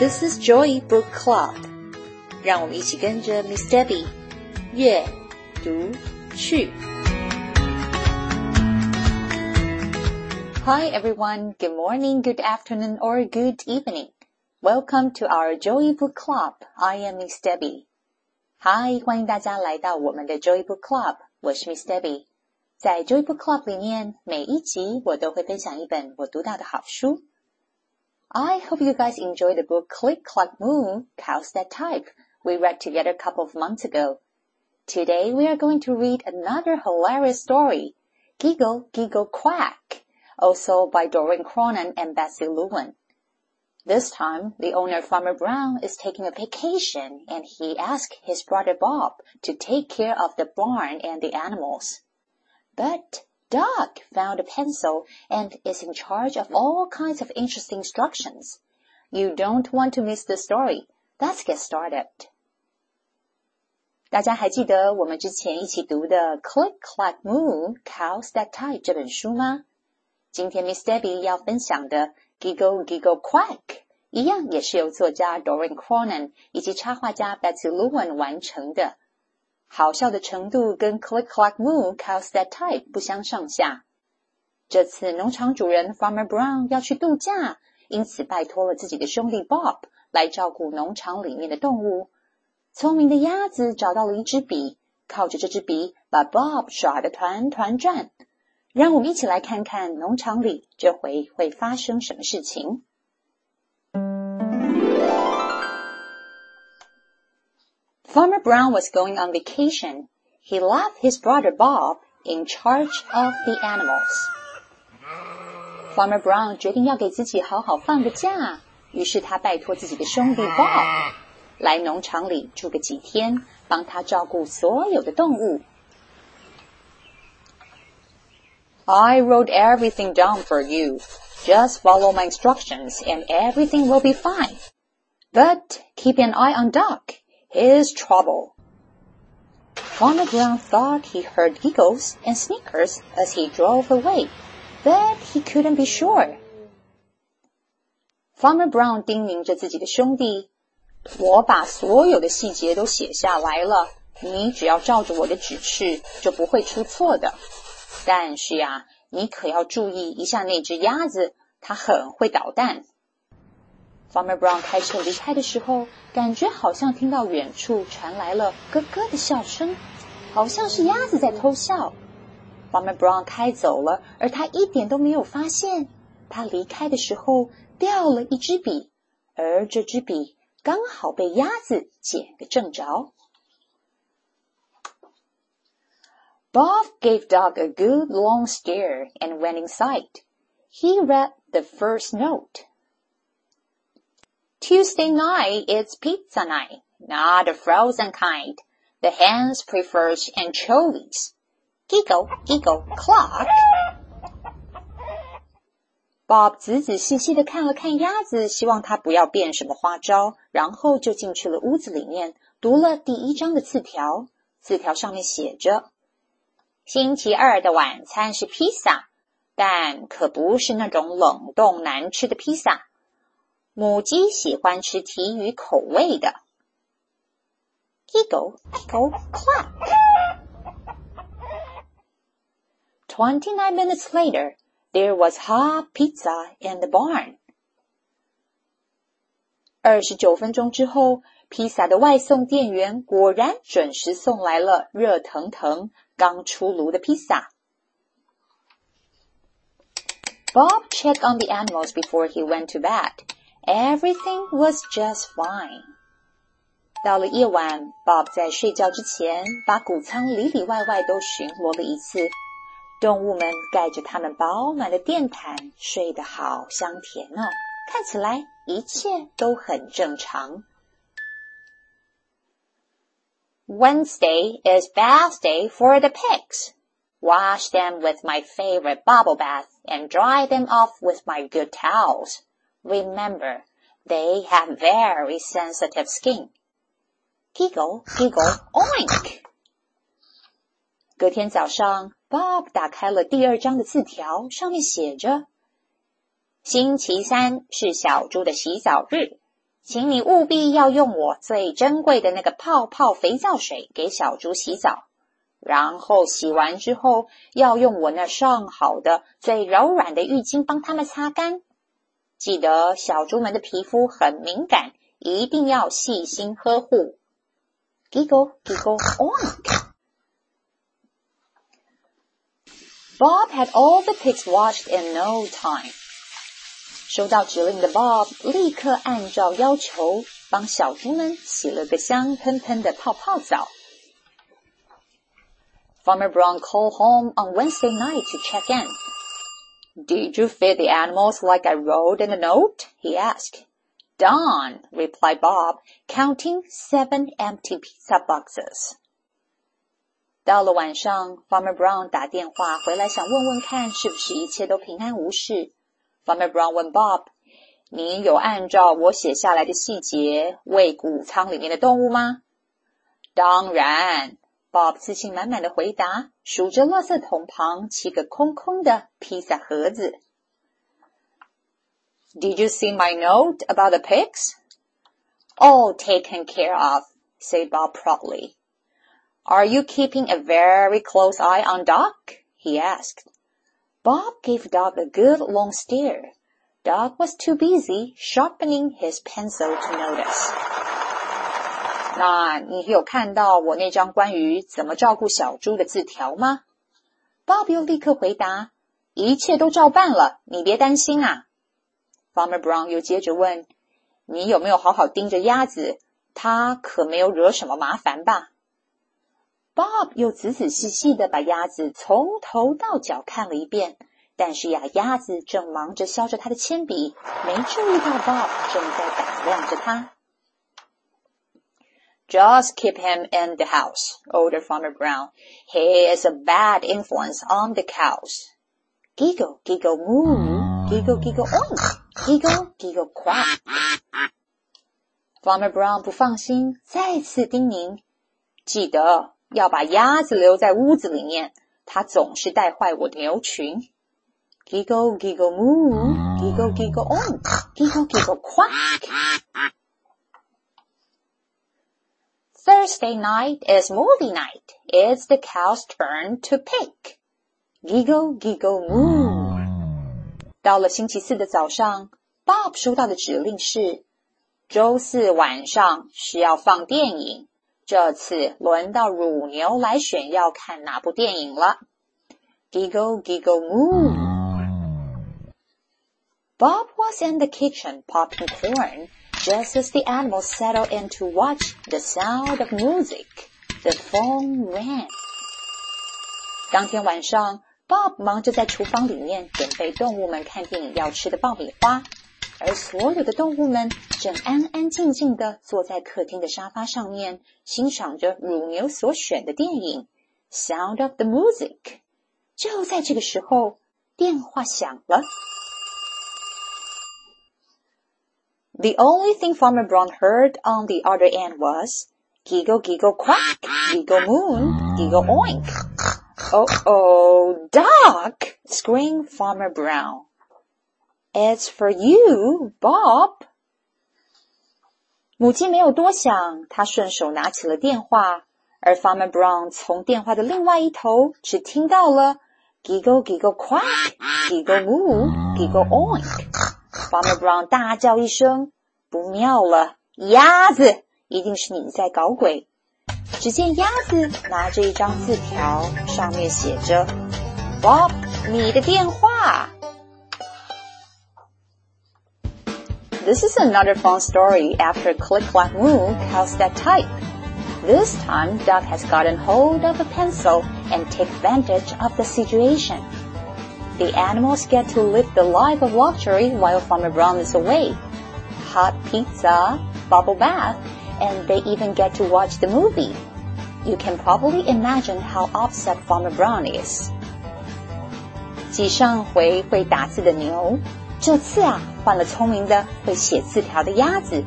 This is Joy Book Club，让我们一起跟着 Miss Debby 阅读去。Hi everyone, good morning, good afternoon, or good evening. Welcome to our Joy Book Club. I am Miss Debby. Hi，欢迎大家来到我们的 Joy Book Club，我是 Miss Debby。在 Joy Book Club 里面，每一集我都会分享一本我读到的好书。I hope you guys enjoy the book Click Clack Moo, Cows That Type we read together a couple of months ago. Today we are going to read another hilarious story, Giggle Giggle Quack, also by Doreen Cronin and Betsy Lewin. This time, the owner Farmer Brown is taking a vacation and he asks his brother Bob to take care of the barn and the animals. But Duck found a pencil and is in charge of all kinds of interesting instructions. You don't want to miss the story. Let's get started. 大家还记得我们之前一起读的《Click Clack Moo Cows That Type》这本书吗？今天 Miss Debby 要分享的《Giggle Giggle Quack》一样也是由作家 Doreen Cronin 以及插画家 Betsy Lewin 完成的。好笑的程度跟 Click Clack Moo Cows That Type 不相上下。这次农场主人 Farmer Brown 要去度假，因此拜托了自己的兄弟 Bob 来照顾农场里面的动物。聪明的鸭子找到了一支笔，靠着这支笔把 Bob 耍得团团转。让我们一起来看看农场里这回会发生什么事情。Farmer Brown was going on vacation. He left his brother Bob in charge of the animals. Farmer Brown 决定要给自己好好放个假，于是他拜托自己的兄弟 Bob 来农场里住个几天，帮他照顾所有的动物。I wrote everything down for you. Just follow my instructions and everything will be fine. But keep an eye on Duck his trouble. Farmer Brown thought he heard giggles and snickers as he drove away, but he couldn't be sure. Farmer Brown 叮咛着自己的兄弟：“我把所有的细节都写下来了，你只要照着我的指示，就不会出错的。但是呀，你可要注意一下那只鸭子，它很会捣蛋。” Farmer Brown 开车离开的时候，感觉好像听到远处传来了咯咯的笑声，好像是鸭子在偷笑。Farmer Brown 开走了，而他一点都没有发现。他离开的时候掉了一支笔，而这支笔刚好被鸭子捡个正着。Bob gave Duck a good long stare and went inside. He read the first note. Tuesday night it's pizza night, not a frozen kind. The hens prefers anchovies. Giggle, giggle, clock. Bob 仔仔细细的看了看鸭子，希望它不要变什么花招，然后就进去了屋子里面，读了第一张的字条。字条上面写着：“星期二的晚餐是披萨，但可不是那种冷冻难吃的披萨。”母鸡喜欢吃提鱼口味的。Giggle, giggle, clack. Twenty-nine minutes later, there was hot pizza in the barn. 二十九分钟之后，披萨的外送店员果然准时送来了热腾腾、刚出炉的披萨。Bob checked on the animals before he went to bed. Everything was just fine. 到了夜晚，Bob 在睡觉之前把谷仓里里外外都巡逻了一次。动物们盖着它们饱满的电毯，睡得好香甜哦。看起来一切都很正常。Wednesday is bath day for the pigs. Wash them with my favorite bubble bath and dry them off with my good towels. Remember, they have very sensitive skin. Giggle, giggle, oink. 隔天早上，Bob 打开了第二张的字条，上面写着：“星期三是小猪的洗澡日，请你务必要用我最珍贵的那个泡泡肥皂水给小猪洗澡，然后洗完之后要用我那上好的、最柔软的浴巾帮它们擦干。记得小猪们的皮肤很敏感，一定要细心呵护。Giggle, giggle, oink. Bob had all the pigs watched in no time. 收到指令的 Bob 立刻按照要求帮小猪们洗了个香喷喷的泡泡澡。Farmer Brown called home on Wednesday night to check in. Did you feed the animals like I wrote in the note? he asked. Done, replied Bob, counting seven empty pizza boxes. 到了晚上，Farmer Brown 打电话回来，想问问看是不是一切都平安无事。Farmer Brown 问 Bob：“ 你有按照我写下来的细节喂谷仓里面的动物吗？”“当然。 ” Bob 自信满满的回答，数着垃圾桶旁七个空空的披萨盒子。Did you see my note about the pigs? All taken care of, said Bob proudly. Are you keeping a very close eye on Duck? he asked. Bob gave Duck a good long stare. Duck was too busy sharpening his pencil to notice. 那你有看到我那张关于怎么照顾小猪的字条吗？Bob 又立刻回答：“一切都照办了，你别担心啊。” Farmer Brown 又接着问：“你有没有好好盯着鸭子？它可没有惹什么麻烦吧？” Bob 又仔仔细细的把鸭子从头到脚看了一遍，但是呀，鸭子正忙着削着他的铅笔，没注意到 Bob 正在打量着他。Just keep him in the house, ordered Farmer Brown. He is a bad influence on the cows. Giggle, giggle, moo. Giggle, giggle, oink. Giggle, giggle, quack. Farmer Brown 不放心，再次叮咛：记得要把鸭子留在屋子里面，它总是带坏我的牛群。Giggle giggle moo, giggle giggle on, giggle giggle quack. Thursday night is movie night. It's the cow's turn to pick. Giggle giggle moo. 到了星期四的早上，Bob 收到的指令是：周四晚上是要放电影。这次轮到乳牛来选要看哪部电影了。Giggle giggle moo. Bob was in the kitchen popping corn just as the animals settled in to watch The Sound of Music. The phone rang. 当天晚上，Bob 忙着在厨房里面准备动物们看电影要吃的爆米花。而所有的动物们正安安静静地坐在客厅的沙发上面，欣赏着乳牛所选的电影《Sound of the Music》。就在这个时候，电话响了。The only thing Farmer Brown heard on the other end was giggle, giggle, quack, giggle, moon, giggle, oink. Oh, oh, Doc! screamed Farmer Brown. It's for you, Bob。母亲没有多想，她顺手拿起了电话，而 Farmer Brown 从电话的另外一头只听到了 giggle giggle quack, giggle moo, giggle oink。 Farmer Brown 大叫一声：“不妙了，鸭子！一定是你在搞鬼！”只见鸭子拿着一张字条，上面写着：“Bob，你的电话。” This is another fun story after Click Clack Moo cows that type. This time, Duck has gotten hold of a pencil and take advantage of the situation The animals get to live the life of luxury while Farmer Brown is away. Hot pizza, bubble bath, and they even get to watch the movie. You can probably imagine how upset Farmer Brown is. 继上回会打字的牛这次啊，换了聪明的会写字条的鸭子。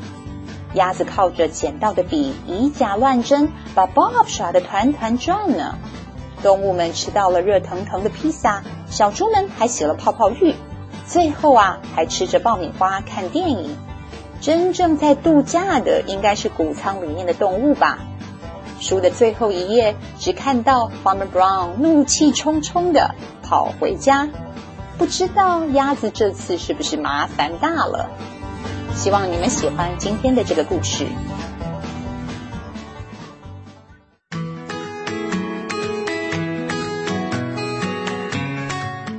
鸭子靠着捡到的笔以假乱真，把 Bob 耍得团团转呢。 动物们吃到了热腾腾的披萨，小猪们还洗了泡泡浴，最后啊，还吃着爆米花看电影。真正在度假的应该是谷仓里面的动物吧？书的最后一页只看到 Farmer Brown 怒气冲冲的跑回家，不知道鸭子这次是不是麻烦大了？希望你们喜欢今天的这个故事。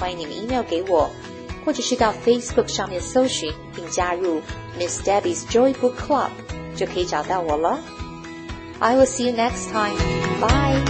欢迎你们 email 给我，或者是到 Facebook 上面搜寻并加入 Miss Debbie's Joy Book Club，就可以找到我了。I will see you next time. Bye.